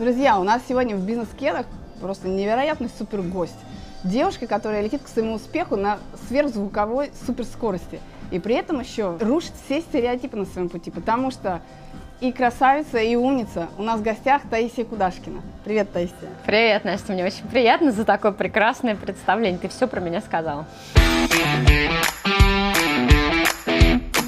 Друзья, у нас сегодня в бизнес-кедах просто невероятный супер гость. Девушка, которая летит к своему успеху на сверхзвуковой суперскорости. И при этом еще рушит все стереотипы на своем пути, потому что и красавица, и умница. У нас в гостях Таисия Кудашкина. Привет, Таисия. Привет, Настя. Мне очень приятно за такое прекрасное представление. Ты все про меня сказала.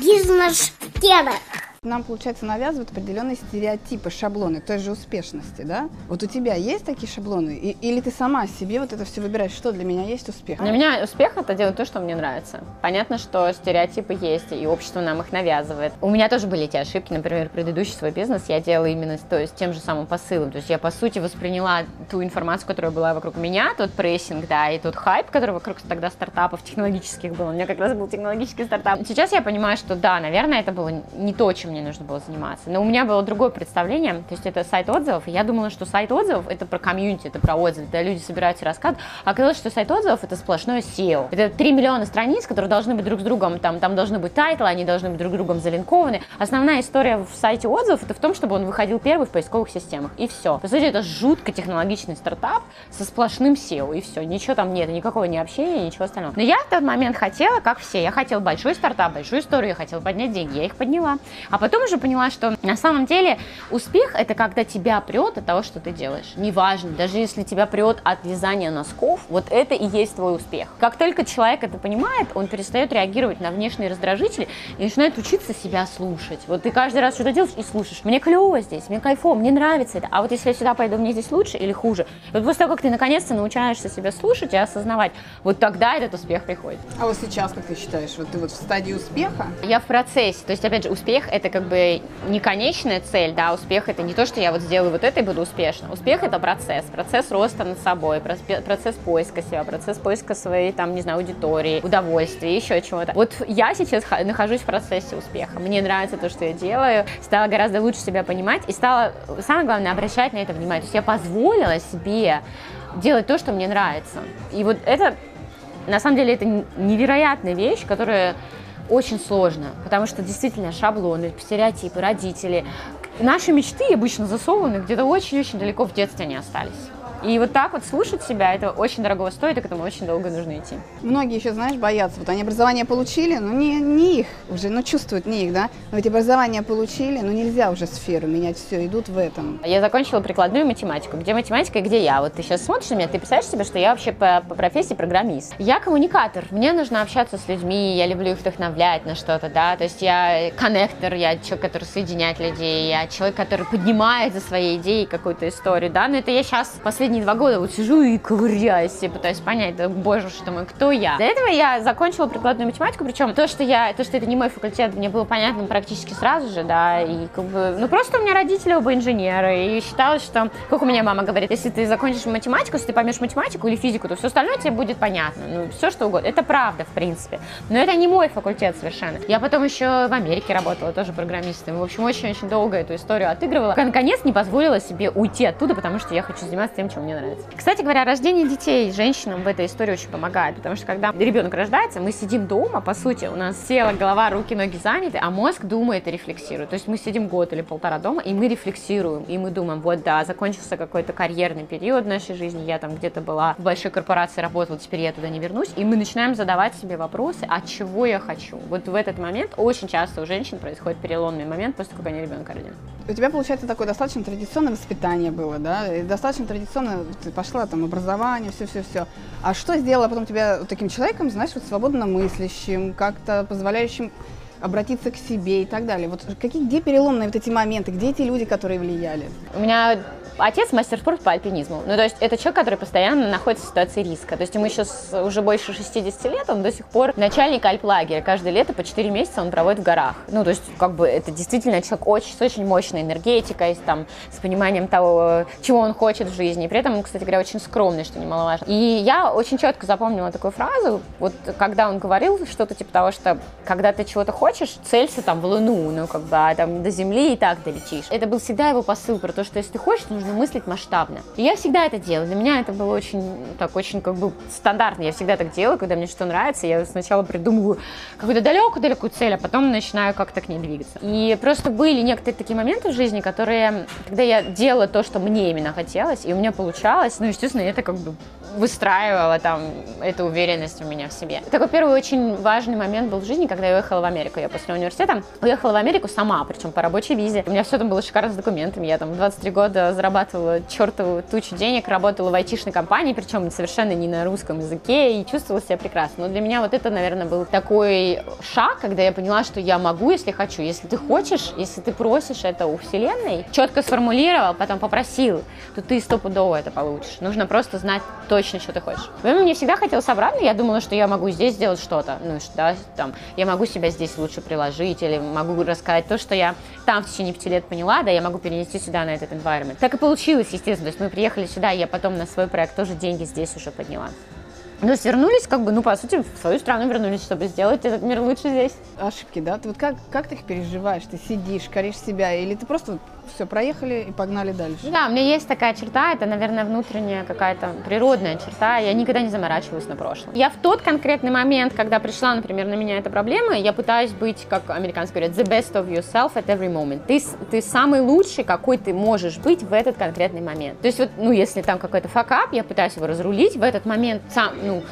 Бизнес-кедах. Нам, получается, навязывают определенные стереотипы, шаблоны той же успешности, да? Вот у тебя есть такие шаблоны? И, или ты сама себе вот это все выбираешь, что для меня есть успех? Для меня успех – это делать то, что мне нравится. Понятно, что стереотипы есть, и общество нам их навязывает. У меня тоже были эти ошибки. Например, предыдущий свой бизнес я делала именно то есть, тем же самым посылом. То есть я, по сути, восприняла ту информацию, которая была вокруг меня, тот прессинг, да, и тот хайп, который вокруг тогда стартапов технологических был. У меня как раз был технологический стартап. Сейчас я понимаю, что да, наверное, это было не то, чем мне нужно было заниматься. Но у меня было другое представление, то есть это сайт отзывов, и я думала, что сайт отзывов это про комьюнити, это про отзывы, когда люди собираются рассказывать. А оказалось, что сайт отзывов это сплошное SEO. Это 3 миллиона страниц, которые должны быть друг с другом, там, там должны быть title ы, они должны быть друг с другом залинкованы. Основная история в сайте отзывов это в том, чтобы он выходил первый в поисковых системах, и все. По сути, это жутко технологичный стартап со сплошным SEO, и все. Ничего там нет, никакого не общения, ничего остального. Но я в тот момент хотела, как все, я хотела большой стартап, большую историю, я хотела поднять деньги, я их подняла. А потом уже поняла, что на самом деле успех это когда тебя прет от того, что ты делаешь. Неважно, даже если тебя прет от вязания носков, вот это и есть твой успех. Как только человек это понимает, он перестает реагировать на внешние раздражители и начинает учиться себя слушать. Вот ты каждый раз что-то делаешь и слушаешь. Мне клево здесь, мне кайфово, мне нравится это. А вот если я сюда пойду, мне здесь лучше или хуже? Вот после того, как ты наконец-то научаешься себя слушать и осознавать, вот тогда этот успех приходит. А вот сейчас, как ты считаешь, вот ты вот в стадии успеха? Я в процессе. То есть, опять же, успех это как бы не конечная цель, да, успех это не то, что я вот сделаю вот это и буду успешна. Успех это процесс, процесс роста над собой, процесс поиска себя, процесс поиска своей, там, не знаю, аудитории, удовольствия, еще чего-то. Вот я сейчас нахожусь в процессе успеха. Мне нравится то, что я делаю, стала гораздо лучше себя понимать и стала, самое главное, обращать на это внимание. То есть я позволила себе делать то, что мне нравится. И вот это, на самом деле, это невероятная вещь, которая очень сложно, потому что действительно шаблоны, стереотипы, родители. Наши мечты обычно засованы где-то очень-очень далеко в детстве они остались. И вот так вот слушать себя, это очень дорого стоит, и к этому очень долго нужно идти. Многие еще, знаешь, боятся. Вот они образование получили, но не, не их уже, ну чувствуют не их, да. Но ведь образование получили, но нельзя уже сферу менять, все, идут в этом. Я закончила прикладную математику. Где математика и где я? Вот ты сейчас смотришь на меня, ты представляешь себе, что я вообще по, по профессии программист. Я коммуникатор, мне нужно общаться с людьми, я люблю их вдохновлять на что-то, да. То есть я коннектор, я человек, который соединяет людей, я человек, который поднимает за своей идеей какую-то историю, да. Но это я сейчас последний последние два года вот сижу и ковыряюсь, и пытаюсь понять, да, боже что мой, кто я. Для этого я закончила прикладную математику, причем то, что я, то, что это не мой факультет, мне было понятно практически сразу же, да, и как бы, ну просто у меня родители оба инженеры, и считалось, что, как у меня мама говорит, если ты закончишь математику, если ты поймешь математику или физику, то все остальное тебе будет понятно, ну все что угодно. Это правда, в принципе. Но это не мой факультет совершенно. Я потом еще в Америке работала, тоже программистом. В общем, очень-очень долго эту историю отыгрывала. Наконец не позволила себе уйти оттуда, потому что я хочу заниматься тем, чем мне нравится. Кстати говоря, рождение детей женщинам в этой истории очень помогает, потому что когда ребенок рождается, мы сидим дома, по сути, у нас тело, голова, руки, ноги заняты, а мозг думает и рефлексирует. То есть мы сидим год или полтора дома, и мы рефлексируем, и мы думаем, вот да, закончился какой-то карьерный период в нашей жизни, я там где-то была в большой корпорации работала, теперь я туда не вернусь, и мы начинаем задавать себе вопросы, а чего я хочу. Вот в этот момент очень часто у женщин происходит переломный момент после как они ребенка родили. У тебя, получается, такое достаточно традиционное воспитание было, да? И достаточно традиционно ты пошла там образование, все-все-все. А что сделало потом тебя таким человеком, знаешь, вот свободно мыслящим, как-то позволяющим обратиться к себе и так далее. Вот какие, где переломные вот эти моменты, где эти люди, которые влияли? У меня отец мастер спорта по альпинизму. Ну, то есть это человек, который постоянно находится в ситуации риска. То есть ему сейчас уже больше 60 лет, он до сих пор начальник альплагеря. Каждое лето по 4 месяца он проводит в горах. Ну, то есть как бы это действительно человек очень, с очень мощной энергетикой, с, там, с пониманием того, чего он хочет в жизни. И при этом, кстати говоря, очень скромный, что немаловажно. И я очень четко запомнила такую фразу, вот когда он говорил что-то типа того, что когда ты чего-то хочешь, хочешь, целься там в Луну, ну, как бы, а там до Земли и так долетишь. Это был всегда его посыл про то, что если ты хочешь, нужно мыслить масштабно. И я всегда это делала. Для меня это было очень, так, очень, как бы, стандартно. Я всегда так делаю, когда мне что нравится, я сначала придумываю какую-то далекую-далекую цель, а потом начинаю как-то к ней двигаться. И просто были некоторые такие моменты в жизни, которые, когда я делала то, что мне именно хотелось, и у меня получалось, ну, естественно, это как бы выстраивала там эту уверенность у меня в себе. Такой первый очень важный момент был в жизни, когда я уехала в Америку. Я после университета уехала в Америку сама, причем по рабочей визе. У меня все там было шикарно с документами. Я там 23 года зарабатывала чертову тучу денег, работала в айтишной компании, причем совершенно не на русском языке, и чувствовала себя прекрасно. Но для меня вот это, наверное, был такой шаг, когда я поняла, что я могу, если хочу. Если ты хочешь, если ты просишь это у Вселенной, четко сформулировал, потом попросил, то ты стопудово это получишь. Нужно просто знать точно, что ты хочешь. Мне всегда хотелось обратно, я думала, что я могу здесь сделать что-то, ну, да, там, я могу себя здесь лучше приложить, или могу рассказать то, что я там в течение пяти лет поняла, да, я могу перенести сюда, на этот environment. Так и получилось, естественно, то есть мы приехали сюда, я потом на свой проект тоже деньги здесь уже подняла. То есть вернулись, как бы, ну, по сути, в свою страну вернулись, чтобы сделать этот мир лучше здесь. Ошибки, да? Ты вот как, как ты их переживаешь? Ты сидишь, коришь себя, или ты просто все, проехали и погнали дальше. Да, у меня есть такая черта, это, наверное, внутренняя какая-то природная черта, я никогда не заморачиваюсь на прошлом. Я в тот конкретный момент, когда пришла, например, на меня эта проблема, я пытаюсь быть, как американцы говорят, the best of yourself at every moment. Ты, ты самый лучший, какой ты можешь быть в этот конкретный момент. То есть вот, ну, если там какой-то факап, я пытаюсь его разрулить в этот момент, сам, ну,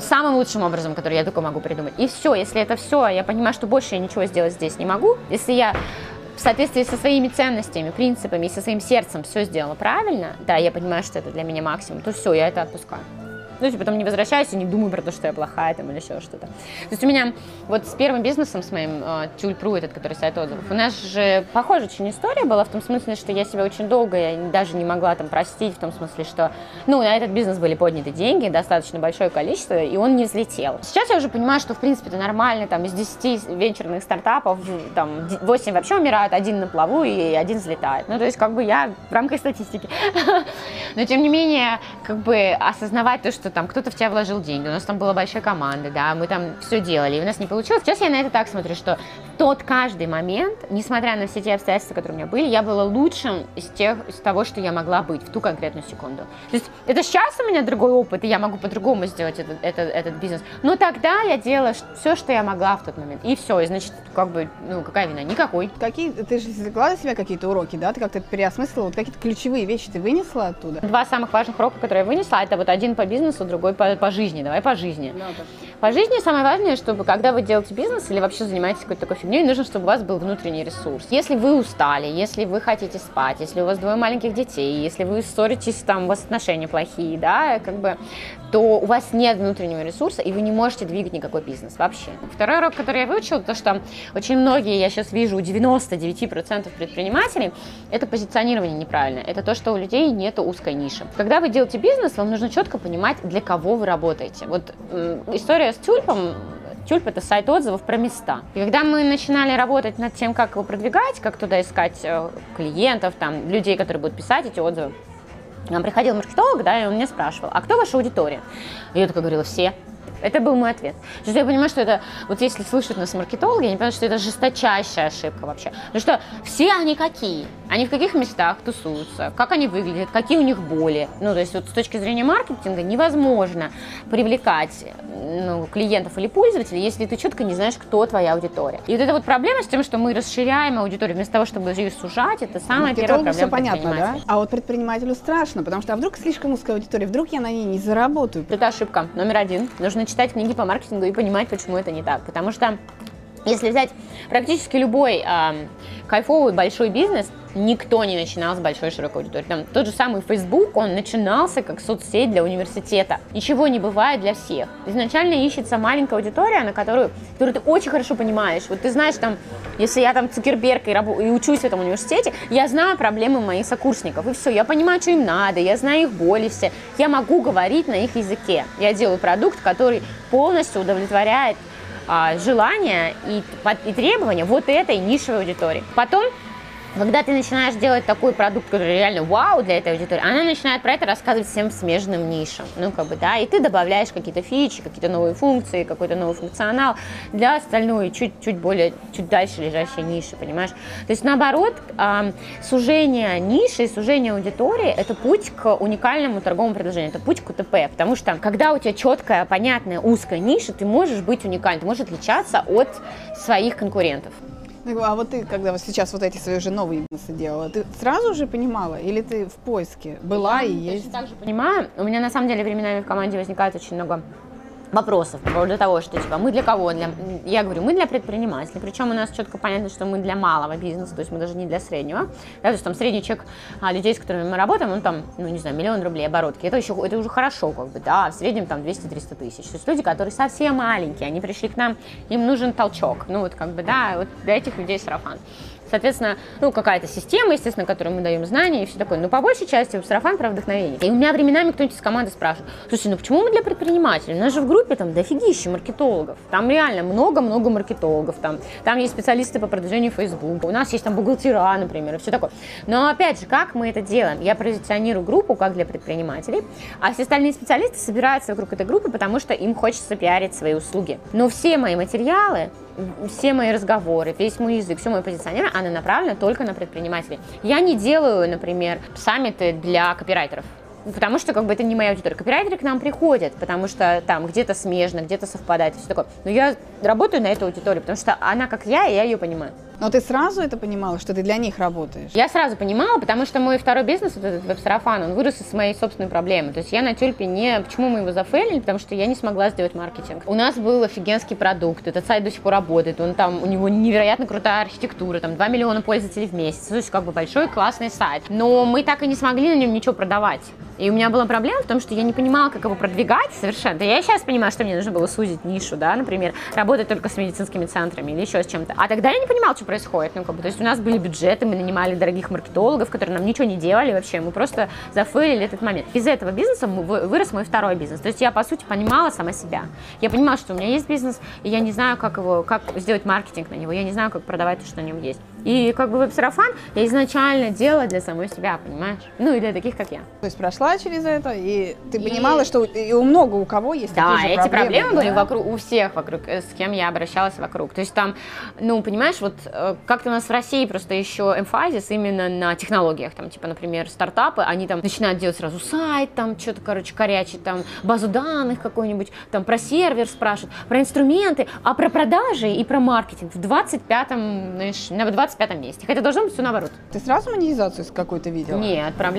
самым лучшим образом, который я только могу придумать. И все, если это все, я понимаю, что больше я ничего сделать здесь не могу, если я в соответствии со своими ценностями, принципами и со своим сердцем все сделала правильно, да, я понимаю, что это для меня максимум, то все, я это отпускаю ну, типа, потом не возвращаюсь и не думаю про то, что я плохая там или еще что-то. То есть у меня вот с первым бизнесом, с моим э, Тюльпру, этот, который сайт отзывов, у нас же похожая очень история была в том смысле, что я себя очень долго, я даже не могла там простить, в том смысле, что, ну, на этот бизнес были подняты деньги, достаточно большое количество, и он не взлетел. Сейчас я уже понимаю, что, в принципе, это нормально, там, из 10 венчурных стартапов, там, 8 вообще умирают, один на плаву и один взлетает. Ну, то есть, как бы я в рамках статистики. Но, тем не менее, как бы осознавать то, что что там кто-то в тебя вложил деньги, у нас там была большая команда, да, мы там все делали, и у нас не получилось. Сейчас я на это так смотрю, что тот каждый момент, несмотря на все те обстоятельства, которые у меня были, я была лучшим из тех, из того, что я могла быть в ту конкретную секунду. То есть это сейчас у меня другой опыт, и я могу по-другому сделать этот, этот, этот бизнес. Но тогда я делала все, что я могла в тот момент. И все, и значит, как бы, ну, какая вина? Никакой. Какие, ты же извлекла для себя какие-то уроки, да? Ты как-то переосмыслила, вот какие-то ключевые вещи ты вынесла оттуда? Два самых важных урока, которые я вынесла, это вот один по бизнесу, другой по, по жизни. Давай по жизни. Да, да. По жизни самое важное, чтобы когда вы делаете бизнес или вообще занимаетесь какой-то такой фигней, нужно, чтобы у вас был внутренний ресурс. Если вы устали, если вы хотите спать, если у вас двое маленьких детей, если вы ссоритесь, там у вас отношения плохие, да, как бы, то у вас нет внутреннего ресурса, и вы не можете двигать никакой бизнес вообще. Второй урок, который я выучила, то, что очень многие, я сейчас вижу, у 99% предпринимателей, это позиционирование неправильно. Это то, что у людей нет узкой ниши. Когда вы делаете бизнес, вам нужно четко понимать, для кого вы работаете. Вот история с тюльпом Тюльп – это сайт отзывов про места. И когда мы начинали работать над тем, как его продвигать, как туда искать э, клиентов, там, людей, которые будут писать эти отзывы, нам приходил маркетолог, да, и он меня спрашивал, а кто ваша аудитория? И я только говорила, все. Это был мой ответ. Есть я понимаю, что это, вот если слышат нас маркетологи, они понимают, что это жесточайшая ошибка вообще. Потому что все они какие? Они в каких местах тусуются, как они выглядят, какие у них боли. Ну, то есть вот с точки зрения маркетинга невозможно привлекать ну, клиентов или пользователей, если ты четко не знаешь, кто твоя аудитория. И вот эта вот проблема с тем, что мы расширяем аудиторию вместо того, чтобы ее сужать, это самая первая проблема все понятно, да? А вот предпринимателю страшно, потому что а вдруг слишком узкая аудитория, вдруг я на ней не заработаю. Это ошибка номер один. Нужно читать книги по маркетингу и понимать, почему это не так. Потому что если взять практически любой э, кайфовый большой бизнес, никто не начинал с большой широкой аудиторией. Там, тот же самый Facebook, он начинался как соцсеть для университета. Ничего не бывает для всех. Изначально ищется маленькая аудитория, на которую, которую ты очень хорошо понимаешь. Вот ты знаешь, там, если я там Цукерберг и, раб- и учусь в этом университете, я знаю проблемы моих сокурсников, и все, я понимаю, что им надо, я знаю их боли все, я могу говорить на их языке. Я делаю продукт, который полностью удовлетворяет желания и, и требования вот этой нишевой аудитории. Потом Когда ты начинаешь делать такой продукт, который реально вау для этой аудитории, она начинает про это рассказывать всем смежным нишам. Ну, как бы, да, и ты добавляешь какие-то фичи, какие-то новые функции, какой-то новый функционал для остальной, чуть-чуть более, чуть дальше лежащей ниши, понимаешь? То есть, наоборот, сужение ниши, сужение аудитории – это путь к уникальному торговому предложению, это путь к УТП, потому что, когда у тебя четкая, понятная, узкая ниша, ты можешь быть уникальным, ты можешь отличаться от своих конкурентов. А вот ты, когда вот сейчас вот эти свои уже новые бизнесы делала, ты сразу же понимала или ты в поиске была я и есть? так же понимаю. У меня на самом деле временами в команде возникает очень много вопросов по поводу того, что типа мы для кого? Для... Я говорю, мы для предпринимателей, причем у нас четко понятно, что мы для малого бизнеса, то есть мы даже не для среднего. Да, то есть там средний чек а, людей, с которыми мы работаем, он там, ну не знаю, миллион рублей оборотки. Это еще это уже хорошо, как бы, да, в среднем там 200-300 тысяч. То есть люди, которые совсем маленькие, они пришли к нам, им нужен толчок. Ну вот как бы, да, вот для этих людей сарафан. Соответственно, ну, какая-то система, естественно, которой мы даем знания и все такое. Но по большей части сарафан про вдохновение. И у меня временами кто-нибудь из команды спрашивает, слушай, ну почему мы для предпринимателей? У нас же в группе там дофигища маркетологов. Там реально много-много маркетологов. Там, там есть специалисты по продвижению Facebook. У нас есть там бухгалтера, например, и все такое. Но опять же, как мы это делаем? Я позиционирую группу как для предпринимателей, а все остальные специалисты собираются вокруг этой группы, потому что им хочется пиарить свои услуги. Но все мои материалы все мои разговоры, весь мой язык, все мое позиционирование, она направлена только на предпринимателей. Я не делаю, например, саммиты для копирайтеров. Потому что как бы это не моя аудитория. Копирайтеры к нам приходят, потому что там где-то смежно, где-то совпадает, все такое. Но я работаю на эту аудиторию, потому что она как я, и я ее понимаю. Но ты сразу это понимала, что ты для них работаешь? Я сразу понимала, потому что мой второй бизнес, вот этот веб-сарафан, он вырос из моей собственной проблемы. То есть я на тюльпе не... Почему мы его зафейлили? Потому что я не смогла сделать маркетинг. У нас был офигенский продукт, этот сайт до сих пор работает, он там, у него невероятно крутая архитектура, там 2 миллиона пользователей в месяц, то есть как бы большой классный сайт. Но мы так и не смогли на нем ничего продавать. И у меня была проблема в том, что я не понимала, как его продвигать совершенно. Я сейчас понимаю, что мне нужно было сузить нишу, да, например, работать только с медицинскими центрами или еще с чем-то. А тогда я не понимала, что происходит. Ну, как бы, то есть у нас были бюджеты, мы нанимали дорогих маркетологов, которые нам ничего не делали вообще, мы просто зафейлили этот момент. Из этого бизнеса вырос мой второй бизнес. То есть я, по сути, понимала сама себя. Я понимала, что у меня есть бизнес, и я не знаю, как его, как сделать маркетинг на него, я не знаю, как продавать то, что на нем есть. И как бы веб-сарафан я изначально делала для самой себя, понимаешь? Ну и для таких, как я. То есть прошла через это, и ты и... понимала, что и у много у кого есть да, такие же эти проблемы. были да? вокруг, у всех вокруг, э, с кем я обращалась вокруг. То есть там, ну, понимаешь, вот э, как-то у нас в России просто еще эмфазис именно на технологиях, там, типа, например, стартапы, они там начинают делать сразу сайт, там, что-то, короче, корячить, там, базу данных какой-нибудь, там, про сервер спрашивают, про инструменты, а про продажи и про маркетинг в 25-м, знаешь, на 20 25 месте. Хотя должно быть все наоборот. Ты сразу монетизацию какую-то видела? Нет, прям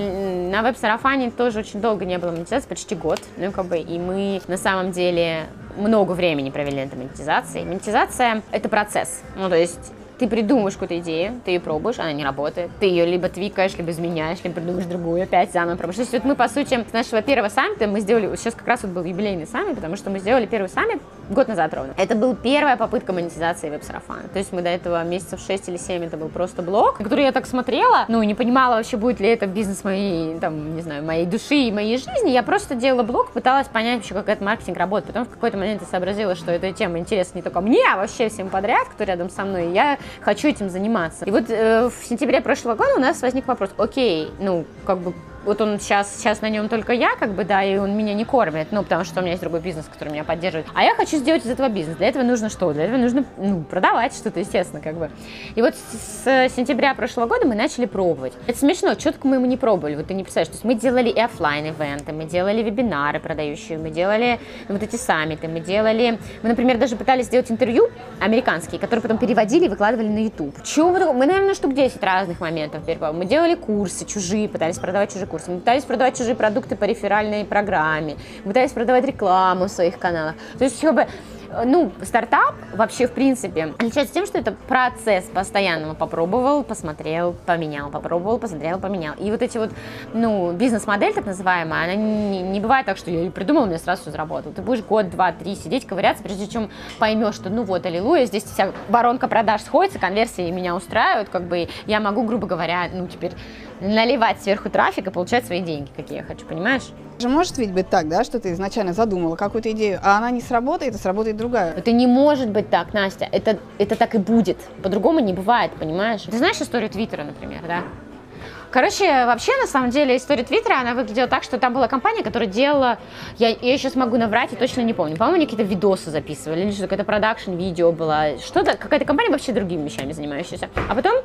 на веб-сарафане тоже очень долго не было монетизации, почти год. Ну, как бы, и мы на самом деле много времени провели на этой монетизации. Монетизация — это процесс. Ну, то есть ты придумаешь какую-то идею, ты ее пробуешь, она не работает, ты ее либо твикаешь, либо изменяешь, либо придумаешь другую, опять заново пробуешь. То есть вот мы, по сути, с нашего первого саммита мы сделали, сейчас как раз вот был юбилейный саммит, потому что мы сделали первый саммит год назад ровно. Это был первая попытка монетизации веб-сарафана. То есть мы до этого месяцев 6 или 7 это был просто блог, который я так смотрела, ну, не понимала вообще, будет ли это бизнес моей, там, не знаю, моей души и моей жизни. Я просто делала блог, пыталась понять вообще, как этот маркетинг работает. Потом в какой-то момент я сообразила, что эта тема интересна не только мне, а вообще всем подряд, кто рядом со мной. Я хочу этим заниматься. И вот э, в сентябре прошлого года у нас возник вопрос, окей, ну, как бы вот он сейчас, сейчас на нем только я, как бы, да, и он меня не кормит, ну, потому что у меня есть другой бизнес, который меня поддерживает. А я хочу сделать из этого бизнес. Для этого нужно что? Для этого нужно, ну, продавать что-то, естественно, как бы. И вот с сентября прошлого года мы начали пробовать. Это смешно, четко мы ему не пробовали, вот ты не представляешь. То есть мы делали и офлайн ивенты мы делали вебинары продающие, мы делали вот эти саммиты, мы делали, мы, например, даже пытались сделать интервью американские, которые потом переводили и выкладывали на YouTube. Чего мы, мы, наверное, штук 10 разных моментов. Мы делали курсы чужие, пытались продавать чужие курсы. Мы пытались продавать чужие продукты по реферальной программе, мы пытались продавать рекламу в своих каналах. То есть, как бы, ну, стартап вообще, в принципе, отличается тем, что это процесс постоянного. Попробовал, посмотрел, поменял, попробовал, посмотрел, поменял. И вот эти вот, ну, бизнес-модель так называемая, она не, не бывает так, что я придумал, у меня сразу все заработало. Ты будешь год, два, три сидеть, ковыряться, прежде чем поймешь, что, ну вот, аллилуйя, здесь вся воронка продаж сходится, конверсии меня устраивают, как бы я могу, грубо говоря, ну, теперь наливать сверху трафик и получать свои деньги, какие я хочу, понимаешь? Же может ведь быть так, да, что ты изначально задумала какую-то идею, а она не сработает, и сработает другая. Это не может быть так, Настя. Это, это так и будет. По-другому не бывает, понимаешь? Ты знаешь историю Твиттера, например, да? Короче, вообще, на самом деле, история Твиттера, она выглядела так, что там была компания, которая делала, я, я сейчас могу наврать и точно не помню, по-моему, они какие-то видосы записывали, или что-то, какое-то продакшн-видео было, что-то, какая-то компания вообще другими вещами занимающаяся. А потом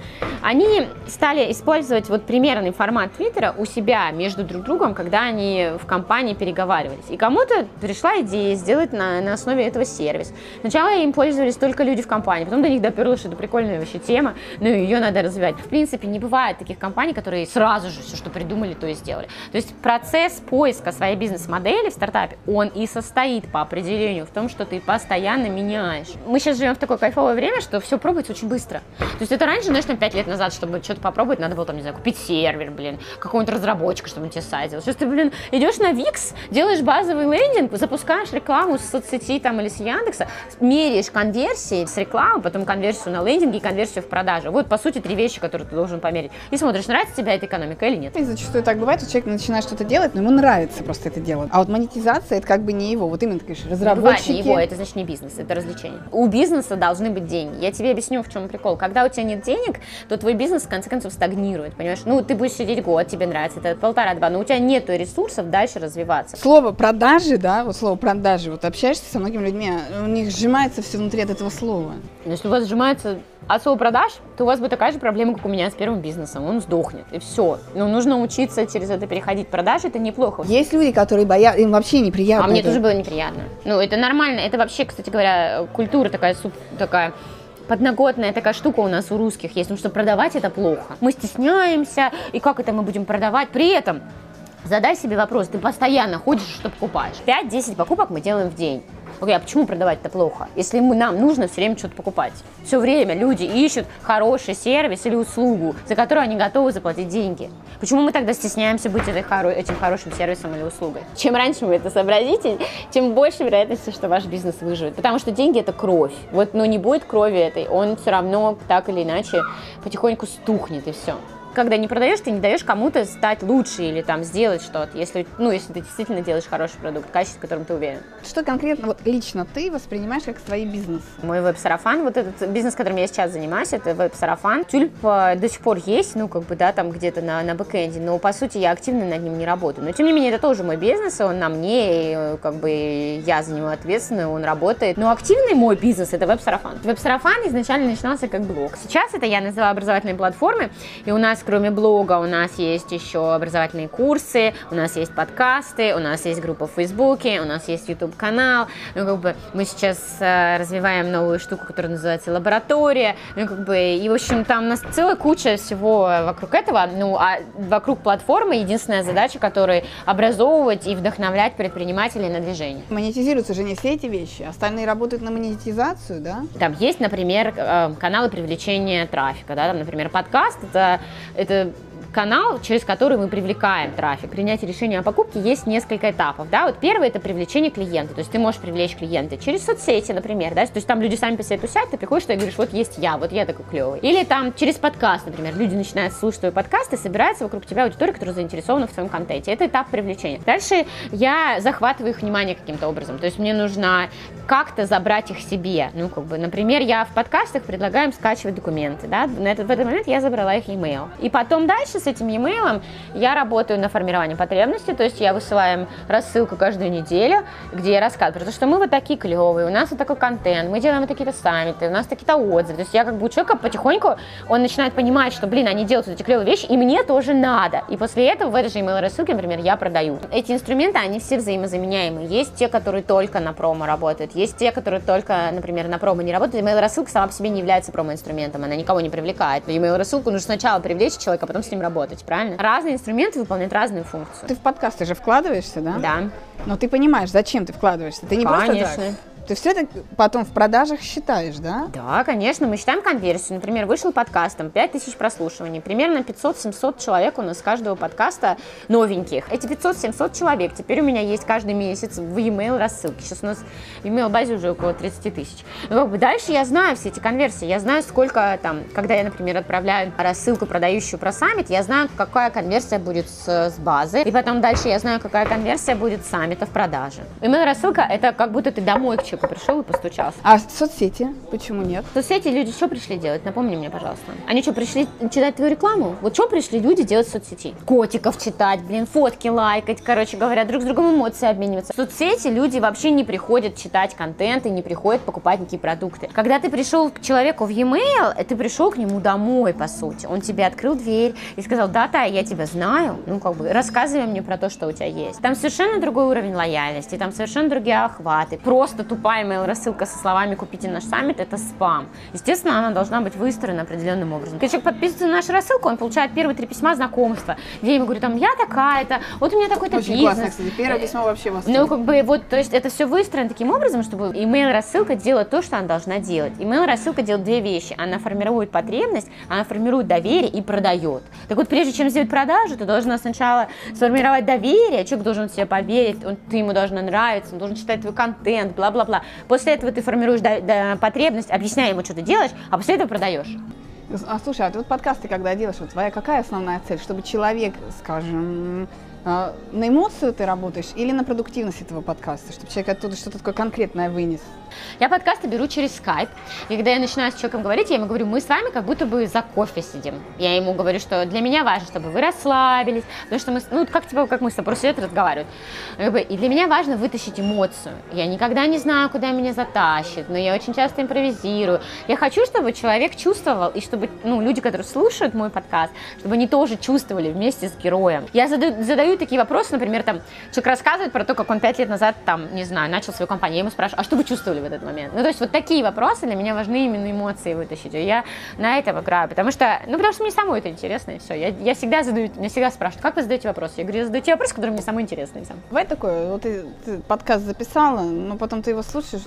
они стали использовать вот примерный формат Твиттера у себя между друг другом, когда они в компании переговаривались. И кому-то пришла идея сделать на, на основе этого сервис. Сначала им пользовались только люди в компании, потом до них доперло, что это прикольная вообще тема, ну и ее надо развивать. В принципе, не бывает таких компаний, которые которые сразу же все, что придумали, то и сделали. То есть процесс поиска своей бизнес-модели в стартапе, он и состоит по определению в том, что ты постоянно меняешь. Мы сейчас живем в такое кайфовое время, что все пробуется очень быстро. То есть это раньше, знаешь, там 5 лет назад, чтобы что-то попробовать, надо было там, не знаю, купить сервер, блин, какого-нибудь разработчика, чтобы он тебе сайт делал. Сейчас ты, блин, идешь на Wix, делаешь базовый лендинг, запускаешь рекламу с соцсети там или с Яндекса, меряешь конверсии с рекламы, потом конверсию на лендинге и конверсию в продажу. Вот, по сути, три вещи, которые ты должен померить. И смотришь, нравится тебе эта экономика или нет. И зачастую так бывает, что человек начинает что-то делать, но ему нравится просто это делать. А вот монетизация это как бы не его. Вот именно, ты говоришь, разработчики. Не, бывает не его, это значит не бизнес, это развлечение. У бизнеса должны быть деньги. Я тебе объясню, в чем прикол. Когда у тебя нет денег, то твой бизнес в конце концов стагнирует, понимаешь? Ну, ты будешь сидеть год, тебе нравится, это полтора-два, но у тебя нет ресурсов дальше развиваться. Слово продажи, да, вот слово продажи, вот общаешься со многими людьми, а у них сжимается все внутри от этого слова. Если у вас сжимается от слова продаж, то у вас будет такая же проблема, как у меня с первым бизнесом. Он сдохнет, и все. Но нужно учиться через это переходить. Продажи это неплохо. Есть люди, которые боятся, им вообще неприятно. А мне тоже было неприятно. Ну, это нормально. Это вообще, кстати говоря, культура такая, такая подноготная такая штука у нас у русских есть, потому что продавать это плохо. Мы стесняемся, и как это мы будем продавать? При этом задай себе вопрос, ты постоянно ходишь, что покупаешь. 5-10 покупок мы делаем в день. Окей, а почему продавать это плохо? Если мы, нам нужно все время что-то покупать. Все время люди ищут хороший сервис или услугу, за которую они готовы заплатить деньги. Почему мы тогда стесняемся быть этой этим хорошим сервисом или услугой? Чем раньше вы это сообразите, тем больше вероятности, что ваш бизнес выживет. Потому что деньги – это кровь. Вот, но не будет крови этой, он все равно так или иначе потихоньку стухнет и все когда не продаешь, ты не даешь кому-то стать лучше или там сделать что-то, если, ну, если ты действительно делаешь хороший продукт, качество, в котором ты уверен. Что конкретно вот лично ты воспринимаешь как свой бизнес? Мой веб-сарафан, вот этот бизнес, которым я сейчас занимаюсь, это веб-сарафан. Тюльп э, до сих пор есть, ну, как бы, да, там где-то на, на бэкэнде, но, по сути, я активно над ним не работаю. Но, тем не менее, это тоже мой бизнес, он на мне, и, э, как бы, я за него ответственна, он работает. Но активный мой бизнес – это веб-сарафан. Веб-сарафан изначально начинался как блог. Сейчас это я называю образовательной платформой, и у нас кроме блога у нас есть еще образовательные курсы, у нас есть подкасты, у нас есть группа в Фейсбуке, у нас есть YouTube-канал. Ну, как бы мы сейчас э, развиваем новую штуку, которая называется лаборатория. Ну, как бы, и, в общем, там у нас целая куча всего вокруг этого. Ну, а вокруг платформы единственная задача, которая образовывать и вдохновлять предпринимателей на движение. Монетизируются же не все эти вещи, остальные работают на монетизацию, да? Там есть, например, э, каналы привлечения трафика, да, там, например, подкаст, это это канал, через который мы привлекаем трафик. Принятие решения о покупке есть несколько этапов. Да? Вот первый это привлечение клиента. То есть ты можешь привлечь клиента через соцсети, например. Да? То есть там люди сами по себе тусят, ты приходишь и говоришь, вот есть я, вот я такой клевый. Или там через подкаст, например. Люди начинают слушать твой подкаст и собирается вокруг тебя аудитория, которая заинтересована в твоем контенте. Это этап привлечения. Дальше я захватываю их внимание каким-то образом. То есть мне нужно как-то забрать их себе. Ну, как бы, например, я в подкастах предлагаю им скачивать документы. Да? На этот, в этот момент я забрала их e-mail. И потом дальше с этим e-mail я работаю на формирование потребностей, то есть я высылаю им рассылку каждую неделю, где я рассказываю, потому что мы вот такие клевые, у нас вот такой контент, мы делаем вот такие-то саммиты, у нас такие-то отзывы. То есть я как бы у человека потихоньку, он начинает понимать, что, блин, они делают вот эти клевые вещи, и мне тоже надо. И после этого в этой же email рассылке, например, я продаю. Эти инструменты, они все взаимозаменяемые. Есть те, которые только на промо работают, есть те, которые только, например, на промо не работают. Email рассылка сама по себе не является промо-инструментом, она никого не привлекает. Email рассылку нужно сначала привлечь человека, а потом с ним работать работать, правильно? Разные инструменты выполняют разную функцию. Ты в подкасты же вкладываешься, да? Да. Но ты понимаешь, зачем ты вкладываешься. Ты не Конечно. просто так. Ты все это потом в продажах считаешь, да? Да, конечно, мы считаем конверсию. Например, вышел подкаст, там 5000 прослушиваний, примерно 500-700 человек у нас с каждого подкаста новеньких. Эти 500-700 человек теперь у меня есть каждый месяц в e-mail рассылке. Сейчас у нас в e-mail базе уже около 30 тысяч. Ну, как бы дальше я знаю все эти конверсии, я знаю, сколько там, когда я, например, отправляю рассылку, продающую про саммит, я знаю, какая конверсия будет с, с базы, и потом дальше я знаю, какая конверсия будет с саммита в продаже. Email рассылка это как будто ты домой к человеку пришел и постучался. А соцсети? Почему нет? Соцсети люди что пришли делать? Напомни мне, пожалуйста. Они что, пришли читать твою рекламу? Вот что пришли люди делать в соцсети? Котиков читать, блин, фотки лайкать, короче говоря, друг с другом эмоции обмениваться. В соцсети люди вообще не приходят читать контент и не приходят покупать никакие продукты. Когда ты пришел к человеку в e-mail, ты пришел к нему домой, по сути. Он тебе открыл дверь и сказал, да, Тая, я тебя знаю, ну, как бы, рассказывай мне про то, что у тебя есть. Там совершенно другой уровень лояльности, там совершенно другие охваты. Просто тупая email рассылка со словами «купите наш саммит» — это спам. Естественно, она должна быть выстроена определенным образом. Когда человек подписывается на нашу рассылку, он получает первые три письма знакомства, где я ему говорю, там, я такая-то, вот у меня такой-то Очень бизнес. классно, кстати. Первое письмо вообще восторг. Ну, как бы, вот, то есть это все выстроено таким образом, чтобы email-рассылка делает то, что она должна делать. Email-рассылка делает две вещи. Она формирует потребность, она формирует доверие и продает. Так вот, прежде чем сделать продажу, ты должна сначала сформировать доверие, человек должен в тебе поверить, он, ты ему должна нравиться, он должен читать твой контент, бла-бла-бла. После этого ты формируешь до- до- потребность, объясняя ему, что ты делаешь, а после этого продаешь. А слушай, а ты вот подкасты когда делаешь, вот твоя какая основная цель? Чтобы человек, скажем, а, на эмоцию ты работаешь или на продуктивность этого подкаста, чтобы человек оттуда что-то такое конкретное вынес? Я подкасты беру через скайп, и когда я начинаю с человеком говорить, я ему говорю, мы с вами как будто бы за кофе сидим. Я ему говорю, что для меня важно, чтобы вы расслабились, потому что мы, ну, как, типа, как мы с тобой сидят и разговаривают. И для меня важно вытащить эмоцию. Я никогда не знаю, куда меня затащит, но я очень часто импровизирую. Я хочу, чтобы человек чувствовал, и чтобы ну, люди, которые слушают мой подкаст, чтобы они тоже чувствовали вместе с героем. Я задаю, задаю такие вопросы, например, там, человек рассказывает про то, как он пять лет назад, там, не знаю, начал свою компанию, я ему спрашиваю, а что вы чувствовали в этот момент? Ну, то есть вот такие вопросы для меня важны именно эмоции вытащить, и я на этом играю, потому что, ну, потому что мне самой это интересно, и все. Я, я всегда задаю, меня всегда спрашивают, как вы задаете вопросы? Я говорю, я задаю те вопросы, которые мне самой интересны. сам. Бывает такое, вот ты, ты подкаст записала, но потом ты его слушаешь,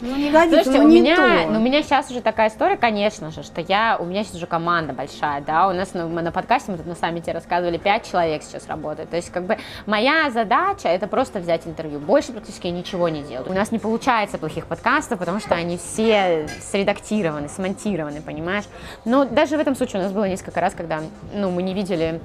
ну, ну не годится, Слушайте, ну у не меня, то. ну, у меня сейчас уже такая история, конечно же, что я, у меня сейчас уже команда большая, да, у нас на, мы на подкасте, мы тут на саммите рассказывали, пять человек сейчас работает, то есть как бы моя задача это просто взять интервью, больше практически я ничего не делаю. У нас не получается плохих подкастов, потому что они все средактированы, смонтированы, понимаешь? Но даже в этом случае у нас было несколько раз, когда, ну, мы не видели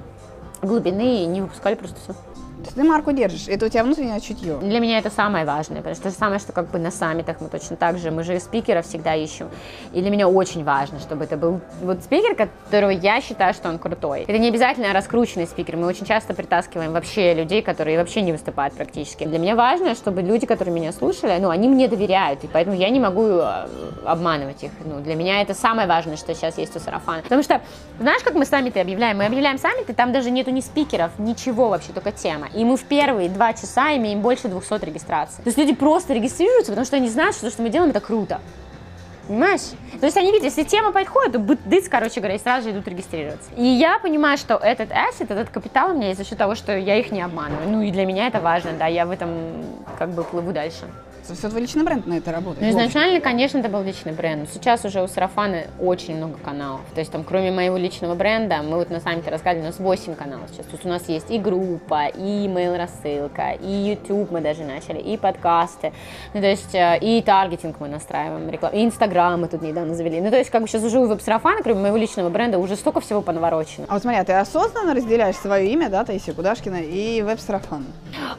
глубины и не выпускали просто все. То есть ты марку держишь, это у тебя внутреннее чутье. Для меня это самое важное, потому что то же самое, что как бы на саммитах мы точно так же, мы же спикеров всегда ищем. И для меня очень важно, чтобы это был вот спикер, которого я считаю, что он крутой. Это не обязательно раскрученный спикер, мы очень часто притаскиваем вообще людей, которые вообще не выступают практически. Для меня важно, чтобы люди, которые меня слушали, ну, они мне доверяют, и поэтому я не могу э, обманывать их. Ну, для меня это самое важное, что сейчас есть у сарафана. Потому что, знаешь, как мы саммиты объявляем? Мы объявляем саммиты, там даже нету ни спикеров, ничего вообще, только тема. И мы в первые два часа имеем больше 200 регистраций. То есть люди просто регистрируются, потому что они знают, что то, что мы делаем, это круто. Понимаешь? То есть они видят, если тема подходит, то быт- дыц, короче говоря, и сразу же идут регистрироваться. И я понимаю, что этот asset, этот капитал у меня есть за счет того, что я их не обманываю. Ну и для меня это важно, да, я в этом как бы плыву дальше. Все твой личный бренд на это работает. Ну, изначально, конечно, это был личный бренд. Сейчас уже у Сарафана очень много каналов. То есть там, кроме моего личного бренда, мы вот на саммите рассказывали, у нас 8 каналов сейчас. То есть у нас есть и группа, и email рассылка, и YouTube мы даже начали, и подкасты. Ну, то есть э, и таргетинг мы настраиваем, рекламу, и Инстаграм мы тут недавно завели. Ну, то есть как бы сейчас уже у веб-сарафана, кроме моего личного бренда, уже столько всего понаворочено. А вот смотри, а ты осознанно разделяешь свое имя, да, Таисия Кудашкина, и веб-сарафан?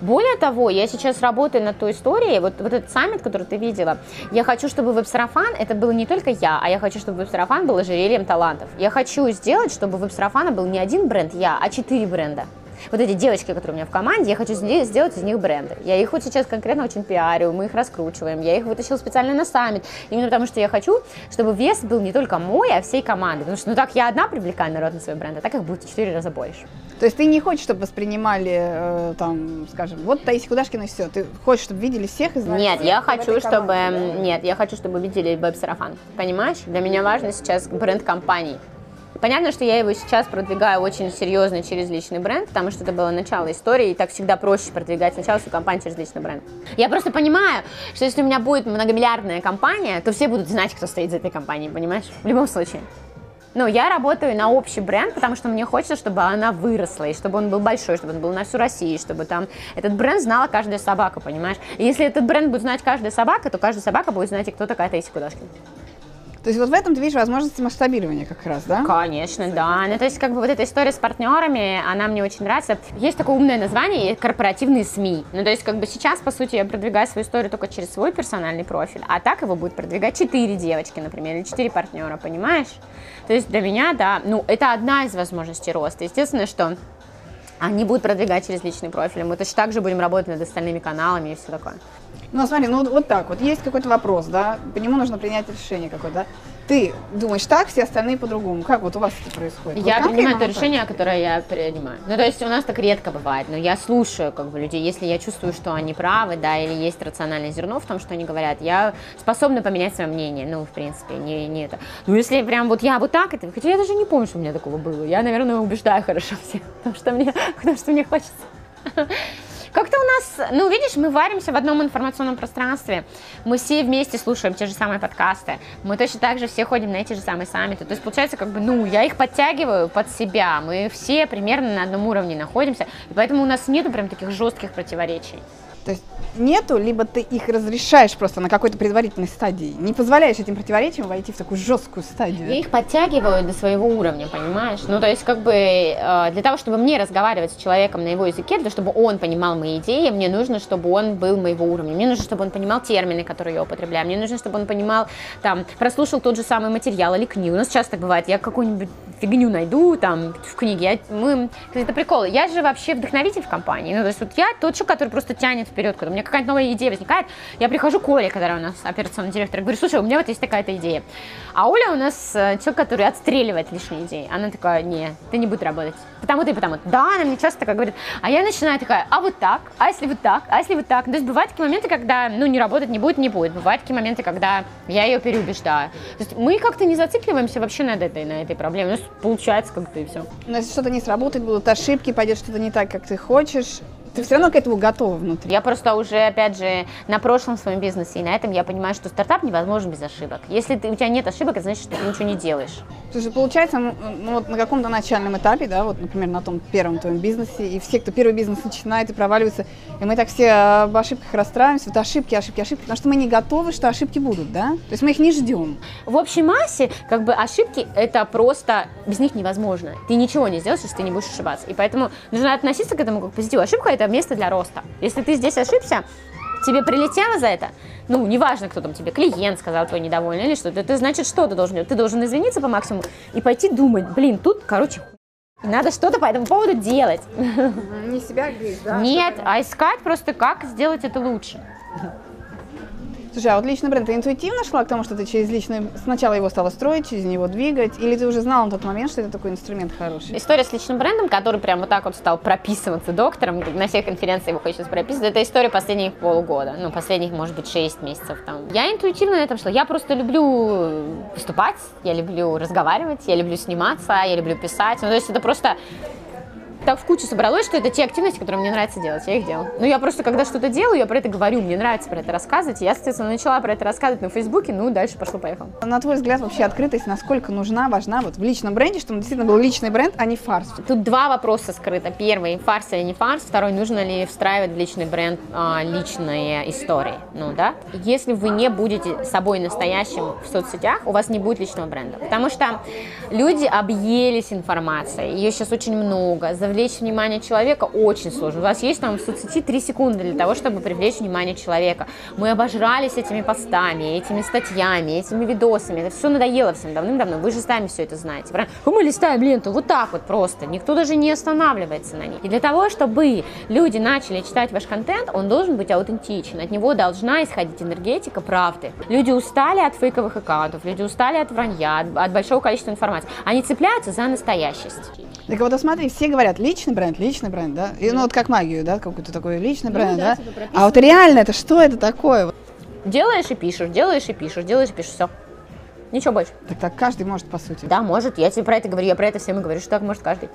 Более того, я сейчас работаю над той историей, вот, вот этот саммит, который ты видела, я хочу, чтобы веб-сарафан, это был не только я, а я хочу, чтобы веб-сарафан был ожерельем талантов. Я хочу сделать, чтобы веб-сарафана был не один бренд я, а четыре бренда. Вот эти девочки, которые у меня в команде, я хочу сделать из них бренды. Я их вот сейчас конкретно очень пиарю, мы их раскручиваем, я их вытащила специально на саммит, именно потому что я хочу, чтобы вес был не только мой, а всей команды. Потому что ну так я одна привлекаю народ на свой бренд, а так их будет в четыре раза больше. То есть ты не хочешь, чтобы воспринимали, э, там, скажем, вот Таисия Кудашкина и все. Ты хочешь, чтобы видели всех и знали Нет, я хочу, чтобы... команде, да? Нет, я хочу, чтобы видели веб-сарафан. Понимаешь? Для меня важно сейчас бренд компаний. Понятно, что я его сейчас продвигаю очень серьезно через личный бренд, потому что это было начало истории, и так всегда проще продвигать сначала свою компанию через личный бренд. Я просто понимаю, что если у меня будет многомиллиардная компания, то все будут знать, кто стоит за этой компанией, понимаешь? В любом случае. Ну, я работаю на общий бренд, потому что мне хочется, чтобы она выросла, и чтобы он был большой, чтобы он был на всю Россию, чтобы там этот бренд знала каждая собака, понимаешь? И если этот бренд будет знать каждая собака, то каждая собака будет знать, и кто такая Таисия Кудашкина. То есть вот в этом ты видишь возможности масштабирования как раз, да? Конечно, да. Ну, то есть, как бы вот эта история с партнерами, она мне очень нравится. Есть такое умное название, корпоративные СМИ. Ну, то есть, как бы сейчас, по сути, я продвигаю свою историю только через свой персональный профиль, а так его будет продвигать четыре девочки, например, или четыре партнера, понимаешь? То есть, для меня, да, ну, это одна из возможностей роста. Естественно, что они будут продвигать через личный профиль. Мы точно так же будем работать над остальными каналами и все такое. Ну, смотри, ну вот так вот, есть какой-то вопрос, да, по нему нужно принять решение какое-то, да. Ты думаешь так, все остальные по-другому. Как вот у вас это происходит? Я вот принимаю то решение, которое я принимаю. Ну, то есть у нас так редко бывает, но я слушаю как бы людей. Если я чувствую, что они правы, да, или есть рациональное зерно в том, что они говорят, я способна поменять свое мнение. Ну, в принципе, не, не это. Ну, если прям вот я вот так, это, хотя я даже не помню, что у меня такого было. Я, наверное, убеждаю хорошо всех, потому что мне, потому что мне хочется. Как-то у нас, ну, видишь, мы варимся в одном информационном пространстве, мы все вместе слушаем те же самые подкасты, мы точно так же все ходим на эти же самые саммиты. То есть, получается, как бы, ну, я их подтягиваю под себя, мы все примерно на одном уровне находимся, и поэтому у нас нету прям таких жестких противоречий. То есть нету, либо ты их разрешаешь просто на какой-то предварительной стадии. Не позволяешь этим противоречиям войти в такую жесткую стадию. Я их подтягиваю до своего уровня, понимаешь? Ну, то есть, как бы, э, для того, чтобы мне разговаривать с человеком на его языке, для того, чтобы он понимал мои идеи, мне нужно, чтобы он был моего уровня. Мне нужно, чтобы он понимал термины, которые я употребляю. Мне нужно, чтобы он понимал, там, прослушал тот же самый материал или книгу. У нас часто бывает, я какую-нибудь фигню найду там в книге. Я, мы, это прикол. Я же вообще вдохновитель в компании. Ну, то есть вот я тот человек, который просто тянет вперед, когда у меня какая-то новая идея возникает, я прихожу к Оле, которая у нас операционный директор, говорю, слушай, у меня вот есть такая-то идея. А Оля у нас э, человек, который отстреливает лишние идеи. Она такая, не, ты не будешь работать. Потому-то и потому. Да, она мне часто такая говорит. А я начинаю такая, а вот так, а если вот так, а если вот так. То есть бывают такие моменты, когда, ну, не работать не будет, не будет. Бывают такие моменты, когда я ее переубеждаю. То есть мы как-то не зацикливаемся вообще над этой, на этой проблеме. У нас получается как-то и все. Но если что-то не сработает, будут ошибки, пойдет что-то не так, как ты хочешь, ты все равно к этому готова внутри. Я просто уже, опять же, на прошлом своем бизнесе, и на этом я понимаю, что стартап невозможен без ошибок. Если ты, у тебя нет ошибок, это значит, что ты ничего не делаешь. Слушай, получается, ну, вот на каком-то начальном этапе, да, вот, например, на том первом твоем бизнесе, и все, кто первый бизнес начинает и проваливается, и мы так все об ошибках расстраиваемся, вот ошибки, ошибки, ошибки, потому что мы не готовы, что ошибки будут, да? То есть мы их не ждем. В общей массе, как бы, ошибки, это просто, без них невозможно. Ты ничего не сделаешь, если ты не будешь ошибаться. И поэтому нужно относиться к этому как к позитиву. Ошибка – это место для роста. Если ты здесь ошибся, тебе прилетело за это, ну, неважно, кто там тебе, клиент сказал твой недовольный или что-то, это значит, что ты должен делать? Ты должен извиниться по максимуму и пойти думать, блин, тут, короче, надо что-то по этому поводу делать. Не себя грызть, да? Нет, а искать просто, как сделать это лучше. Слушай, а вот личный бренд, ты интуитивно шла к тому, что ты через личный... Сначала его стала строить, через него двигать, или ты уже знала на тот момент, что это такой инструмент хороший? История с личным брендом, который прям вот так вот стал прописываться доктором, на всех конференциях его хочется прописывать, это история последних полгода, ну, последних, может быть, 6 месяцев там. Я интуитивно на этом шла. Я просто люблю выступать, я люблю разговаривать, я люблю сниматься, я люблю писать. Ну, то есть это просто так в кучу собралось, что это те активности, которые мне нравится делать, я их делаю. Ну, я просто, когда что-то делаю, я про это говорю, мне нравится про это рассказывать. Я, соответственно, начала про это рассказывать на Фейсбуке, ну, дальше пошло-поехало. На твой взгляд, вообще открытость насколько нужна, важна вот в личном бренде, чтобы действительно был личный бренд, а не фарс? Тут два вопроса скрыто. Первый, фарс или не фарс. Второй, нужно ли встраивать в личный бренд а, личные истории. Ну, да. Если вы не будете собой настоящим в соцсетях, у вас не будет личного бренда. Потому что люди объелись информацией, ее сейчас очень много, завлечь внимание человека очень сложно. У вас есть там в соцсети 3 секунды для того, чтобы привлечь внимание человека. Мы обожрались этими постами, этими статьями, этими видосами. Это все надоело всем давным-давно. Вы же сами все это знаете. Правильно? Мы листаем ленту вот так вот просто. Никто даже не останавливается на ней. И для того, чтобы люди начали читать ваш контент, он должен быть аутентичен. От него должна исходить энергетика правды. Люди устали от фейковых аккаунтов, люди устали от вранья, от, от большого количества информации. Они цепляются за настоящесть. Так вот, смотри, все говорят, личный бренд, личный бренд, да? И, ну, вот как магию, да, какой-то такой личный ну, бренд, да? да? Типа а вот реально это что это такое? Делаешь и пишешь, делаешь и пишешь, делаешь и пишешь, все. Ничего больше. Так так каждый может, по сути. Да, может. Я тебе про это говорю, я про это всем и говорю, что так может каждый.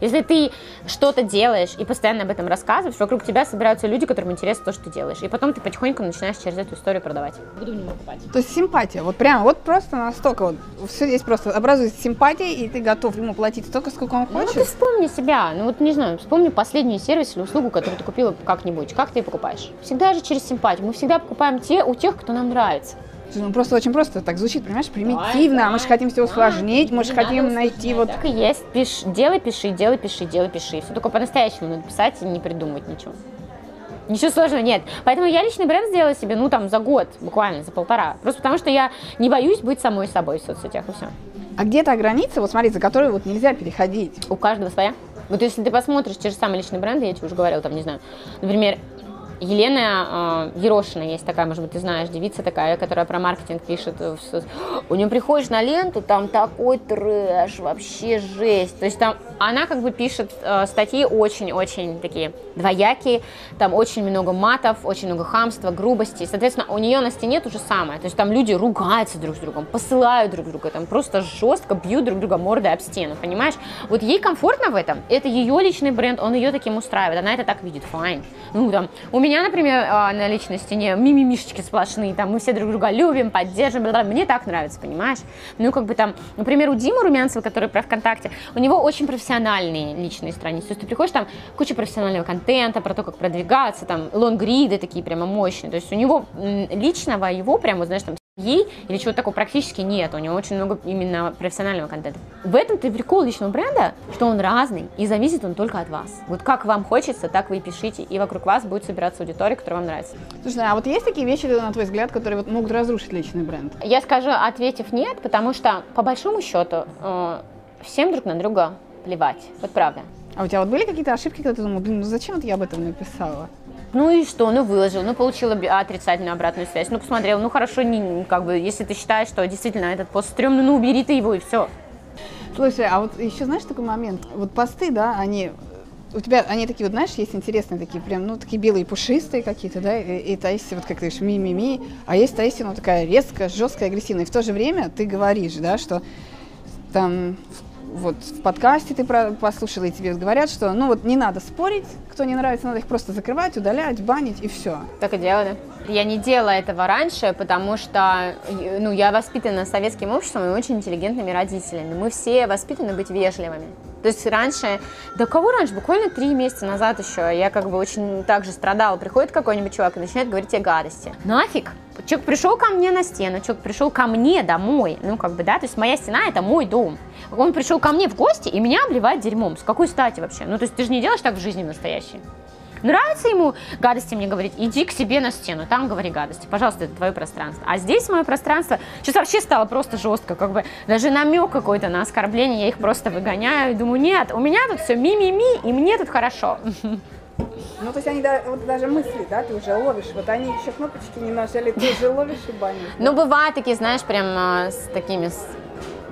Если ты что-то делаешь и постоянно об этом рассказываешь, вокруг тебя собираются люди, которым интересно то, что ты делаешь. И потом ты потихоньку начинаешь через эту историю продавать. Буду в него покупать. То есть симпатия, вот прям, вот просто настолько вот, все здесь просто образуется симпатия, и ты готов ему платить столько, сколько он Ну вот хочет. ты вспомни себя, ну вот не знаю, вспомни последний сервис или услугу, которую ты купила как-нибудь, как ты ее покупаешь. Всегда же через симпатию. Мы всегда покупаем те у тех, кто нам нравится. Ну, просто очень просто так звучит, понимаешь, примитивно, а мы же хотим все усложнить, мы же хотим найти вот... Так и есть. Пиш, делай, пиши, делай, пиши, делай, пиши. Все только по-настоящему надо писать и не придумывать ничего. Ничего сложного нет. Поэтому я личный бренд сделала себе, ну, там, за год, буквально, за полтора. Просто потому что я не боюсь быть самой собой в соцсетях, и все. А где та граница, вот смотри, за которую вот нельзя переходить? У каждого своя. Вот если ты посмотришь те же самые личные бренды, я тебе уже говорила, там, не знаю, например, Елена э, Ерошина есть такая, может быть, ты знаешь, девица такая, которая про маркетинг пишет. соц- У нее приходишь на ленту, там такой трэш, вообще жесть. То есть там она как бы пишет э, статьи очень-очень такие двоякие, там очень много матов, очень много хамства, грубости. Соответственно, у нее на стене то же самое. То есть там люди ругаются друг с другом, посылают друг друга, там просто жестко бьют друг друга мордой об стену, понимаешь? Вот ей комфортно в этом, это ее личный бренд, он ее таким устраивает, она это так видит, fine. Ну там, у меня, например, а, на личной стене мимимишечки сплошные, там мы все друг друга любим, поддерживаем, мне так нравится, понимаешь? Ну как бы там, например, у Димы Румянцева, который про ВКонтакте, у него очень профессиональные личные страницы, то есть ты приходишь, там куча профессионального контента, про то, как продвигаться, там лонгриды такие прямо мощные, то есть у него личного его прямо, знаешь, там ей или чего-то такого практически нет. У него очень много именно профессионального контента. В этом-то и прикол личного бренда, что он разный, и зависит он только от вас. Вот как вам хочется, так вы и пишите, и вокруг вас будет собираться аудитория, которая вам нравится. Слушай, а вот есть такие вещи, на твой взгляд, которые вот могут разрушить личный бренд? Я скажу, ответив нет, потому что, по большому счету, э, всем друг на друга плевать. Вот правда. А у тебя вот были какие-то ошибки, когда ты думал, блин, ну зачем вот я об этом написала? Ну и что? Ну выложил, ну получила би- отрицательную обратную связь, ну посмотрел, ну хорошо, не, как бы, если ты считаешь, что действительно этот пост стрёмный, ну убери ты его и все. Слушай, а вот еще знаешь такой момент? Вот посты, да, они у тебя они такие вот, знаешь, есть интересные такие, прям, ну, такие белые пушистые какие-то, да, и, и Таисия, вот как ты говоришь, ми-ми-ми, а есть Таисия, ну, такая резкая, жесткая, агрессивная. И в то же время ты говоришь, да, что там вот в подкасте ты про- и тебе говорят, что, ну, вот не надо спорить, кто не нравится, надо их просто закрывать, удалять, банить, и все. Так и дело, да? Я не делала этого раньше, потому что ну, я воспитана советским обществом и очень интеллигентными родителями. Мы все воспитаны быть вежливыми. То есть раньше, да кого раньше, буквально три месяца назад еще, я как бы очень так же страдала. Приходит какой-нибудь чувак и начинает говорить тебе гадости. Нафиг! Человек пришел ко мне на стену, человек пришел ко мне домой, ну как бы, да, то есть моя стена это мой дом. Он пришел ко мне в гости и меня обливает дерьмом. С какой стати вообще? Ну то есть ты же не делаешь так в жизни настоящей. Нравится ему гадости мне говорить, иди к себе на стену, там говори гадости, пожалуйста, это твое пространство. А здесь мое пространство, сейчас вообще стало просто жестко, как бы даже намек какой-то на оскорбление, я их просто выгоняю и думаю, нет, у меня тут все ми-ми-ми, и мне тут хорошо. Ну, то есть они, да, вот даже мысли, да, ты уже ловишь, вот они еще кнопочки не нажали, ты уже ловишь и банишь. Ну, бывают такие, знаешь, прям а, с такими, с-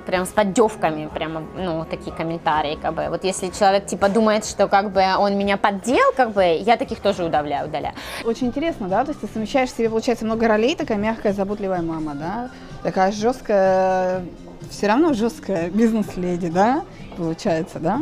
прям с поддевками, прямо, ну, такие комментарии, как бы. Вот если человек, типа, думает, что, как бы, он меня поддел, как бы, я таких тоже удаляю, удаляю. Очень интересно, да, то есть ты совмещаешь в себе, получается, много ролей, такая мягкая, заботливая мама, да, такая жесткая, все равно жесткая бизнес-леди, да, получается, да?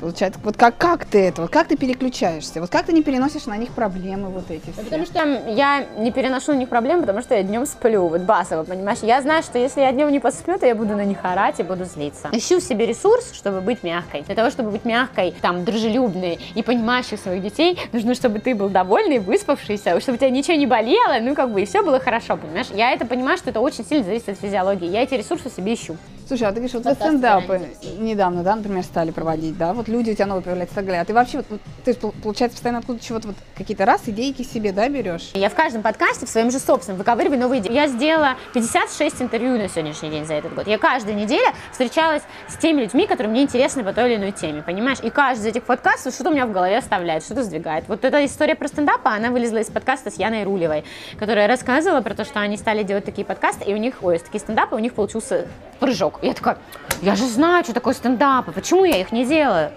Получается, вот как, как ты это, вот как ты переключаешься, вот как ты не переносишь на них проблемы вот эти все? Потому что я не переношу на них проблем, потому что я днем сплю, вот базово, понимаешь? Я знаю, что если я днем не посплю, то я буду на них орать и буду злиться. Ищу в себе ресурс, чтобы быть мягкой. Для того, чтобы быть мягкой, там, дружелюбной и понимающей своих детей, нужно, чтобы ты был довольный, выспавшийся, чтобы у тебя ничего не болело, ну, как бы, и все было хорошо, понимаешь? Я это понимаю, что это очень сильно зависит от физиологии. Я эти ресурсы себе ищу. Слушай, а ты говоришь, вот стендапы недавно, да, например, стали проводить, да, вот люди у тебя новые появляются, так далее. А ты вообще, вот, ты, пол- получается, постоянно откуда чего-то вот какие-то раз идейки себе, да, берешь? Я в каждом подкасте в своем же собственном выковыриваю новые идеи. Я сделала 56 интервью на сегодняшний день за этот год. Я каждую неделю встречалась с теми людьми, которые мне интересны по той или иной теме, понимаешь? И каждый из этих подкастов что-то у меня в голове оставляет, что-то сдвигает. Вот эта история про стендапа, она вылезла из подкаста с Яной Рулевой, которая рассказывала про то, что они стали делать такие подкасты, и у них, ой, такие стендапы, у них получился прыжок. Я такая, я же знаю, что такое стендапы, почему я их не делаю?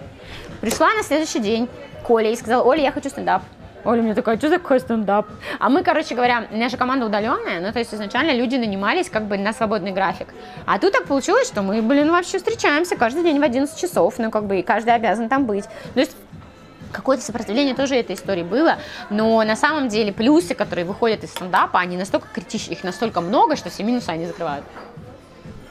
Пришла на следующий день к Оле и сказала, Оля, я хочу стендап. Оля мне такая, что такое стендап? А мы, короче говоря, наша команда удаленная, ну, то есть изначально люди нанимались как бы на свободный график. А тут так получилось, что мы, блин, вообще встречаемся каждый день в 11 часов, ну, как бы, и каждый обязан там быть. То есть какое-то сопротивление тоже этой истории было, но на самом деле плюсы, которые выходят из стендапа, они настолько критичны, их настолько много, что все минусы они закрывают.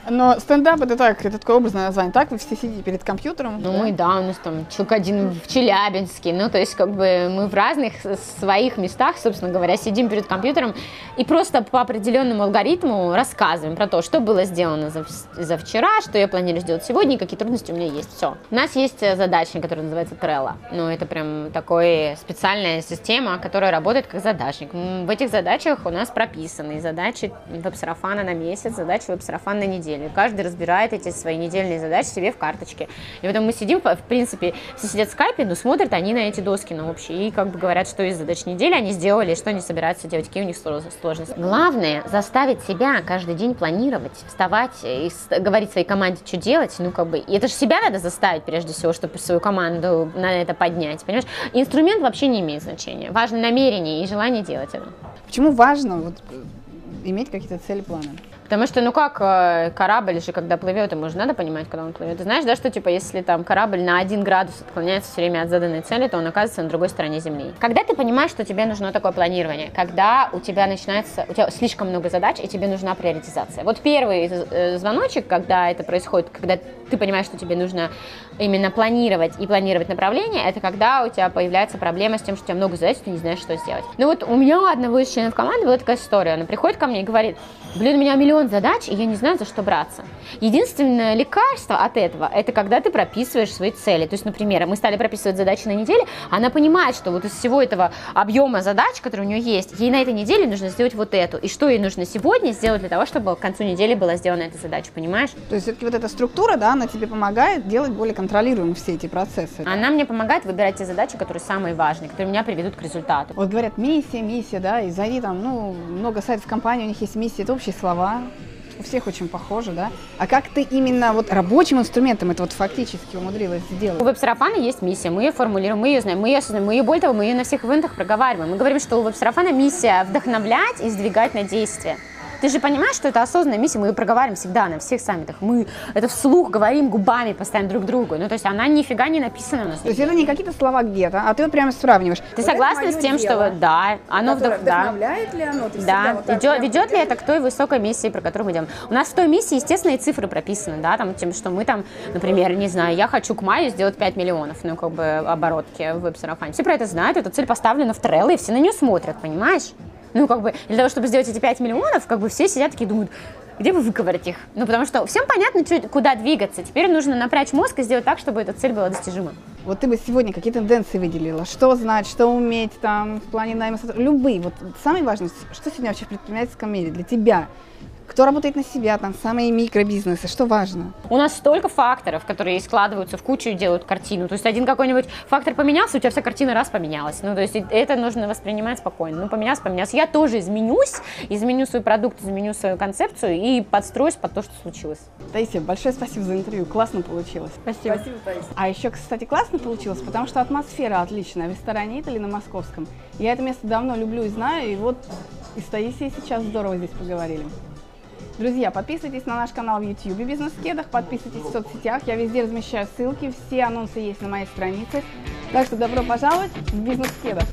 Но стендап это так, это такое образное название. Так вы все сидите перед компьютером. Ну, да? мы, да, у нас там человек один в Челябинске. Ну, то есть, как бы мы в разных своих местах, собственно говоря, сидим перед компьютером и просто по определенному алгоритму рассказываем про то, что было сделано за, за вчера, что я планирую сделать сегодня, и какие трудности у меня есть. Все. У нас есть э, задачник, который называется Trello. Ну, это прям такой специальная система, которая работает как задачник. В этих задачах у нас прописаны задачи веб-сарафана на месяц, задачи веб-сарафана на неделю недели. Каждый разбирает эти свои недельные задачи себе в карточке. И потом мы сидим, в принципе, все сидят в скайпе, но смотрят они на эти доски на общие. И как бы говорят, что из задач недели они сделали, что они собираются делать, какие у них сложности. Главное заставить себя каждый день планировать, вставать и говорить своей команде, что делать. Ну, как бы, и это же себя надо заставить, прежде всего, чтобы свою команду на это поднять, понимаешь? Инструмент вообще не имеет значения. Важно намерение и желание делать это. Почему важно вот, иметь какие-то цели, планы? Потому что, ну как, э, корабль же, когда плывет, ему же надо понимать, когда он плывет. Ты знаешь, да, что, типа, если там корабль на один градус отклоняется все время от заданной цели, то он оказывается на другой стороне Земли. Когда ты понимаешь, что тебе нужно такое планирование? Когда у тебя начинается, у тебя слишком много задач, и тебе нужна приоритизация. Вот первый э, звоночек, когда это происходит, когда ты понимаешь, что тебе нужно именно планировать и планировать направление, это когда у тебя появляется проблема с тем, что у тебя много задач, ты не знаешь, что сделать. Ну вот у меня у одного из членов команды была такая история. Она приходит ко мне и говорит, блин, у меня миллион задач, и я не знаю, за что браться. Единственное лекарство от этого, это когда ты прописываешь свои цели. То есть, например, мы стали прописывать задачи на неделе, она понимает, что вот из всего этого объема задач, которые у нее есть, ей на этой неделе нужно сделать вот эту. И что ей нужно сегодня сделать для того, чтобы к концу недели была сделана эта задача, понимаешь? То есть все-таки вот эта структура, да, она тебе помогает делать более контролируемым все эти процессы. Она мне помогает выбирать те задачи, которые самые важные, которые меня приведут к результату. Вот говорят, миссия, миссия, да, и зови там, ну, много сайтов компании, у них есть миссия, это общие слова, у всех очень похоже, да? А как ты именно вот рабочим инструментом это вот фактически умудрилась сделать? У веб-сарафана есть миссия, мы ее формулируем, мы ее знаем, мы ее сознаем, мы ее, более того, мы ее на всех ивентах проговариваем. Мы говорим, что у веб-сарафана миссия вдохновлять и сдвигать на действие. Ты же понимаешь, что это осознанная миссия, мы ее проговариваем всегда на всех саммитах. Мы это вслух говорим губами постоянно друг другу. Ну, то есть она нифига не написана у нас. То есть это не какие-то слова где-то, а ты вот прямо сравниваешь. Ты вот согласна с тем, дело, что да, оно вдох... вдохновляет ли оно? Ты да, вот ведет, ведет ли это к той высокой миссии, про которую мы идем? У нас в той миссии, естественно, и цифры прописаны, да, там, тем, что мы там, например, не знаю, я хочу к маю сделать 5 миллионов, ну, как бы, оборотки в веб-сарафане. Все про это знают, эта цель поставлена в Trello, и все на нее смотрят, понимаешь? Ну, как бы, для того, чтобы сделать эти 5 миллионов, как бы все сидят такие думают, где бы выковырять их? Ну, потому что всем понятно, что, куда двигаться. Теперь нужно напрячь мозг и сделать так, чтобы эта цель была достижима. Вот ты бы сегодня какие тенденции выделила? Что знать, что уметь там в плане найма Любые. Вот самое важное, что сегодня вообще в предпринимательском мире для тебя? Кто работает на себя, там самые микробизнесы, что важно? У нас столько факторов, которые складываются в кучу и делают картину. То есть один какой-нибудь фактор поменялся, у тебя вся картина раз поменялась. Ну, то есть это нужно воспринимать спокойно. Ну, поменялся, поменялся. Я тоже изменюсь, изменю свой продукт, изменю свою концепцию и подстроюсь под то, что случилось. Таисия, большое спасибо за интервью. Классно получилось. Спасибо. Спасибо, Таисия. А еще, кстати, классно получилось, потому что атмосфера отличная в ресторане Итали на Московском. Я это место давно люблю и знаю, и вот и с Таисией сейчас здорово здесь поговорили. Друзья, подписывайтесь на наш канал в YouTube «Бизнес в кедах», подписывайтесь в соцсетях, я везде размещаю ссылки, все анонсы есть на моей странице. Так что добро пожаловать в «Бизнес в кедах».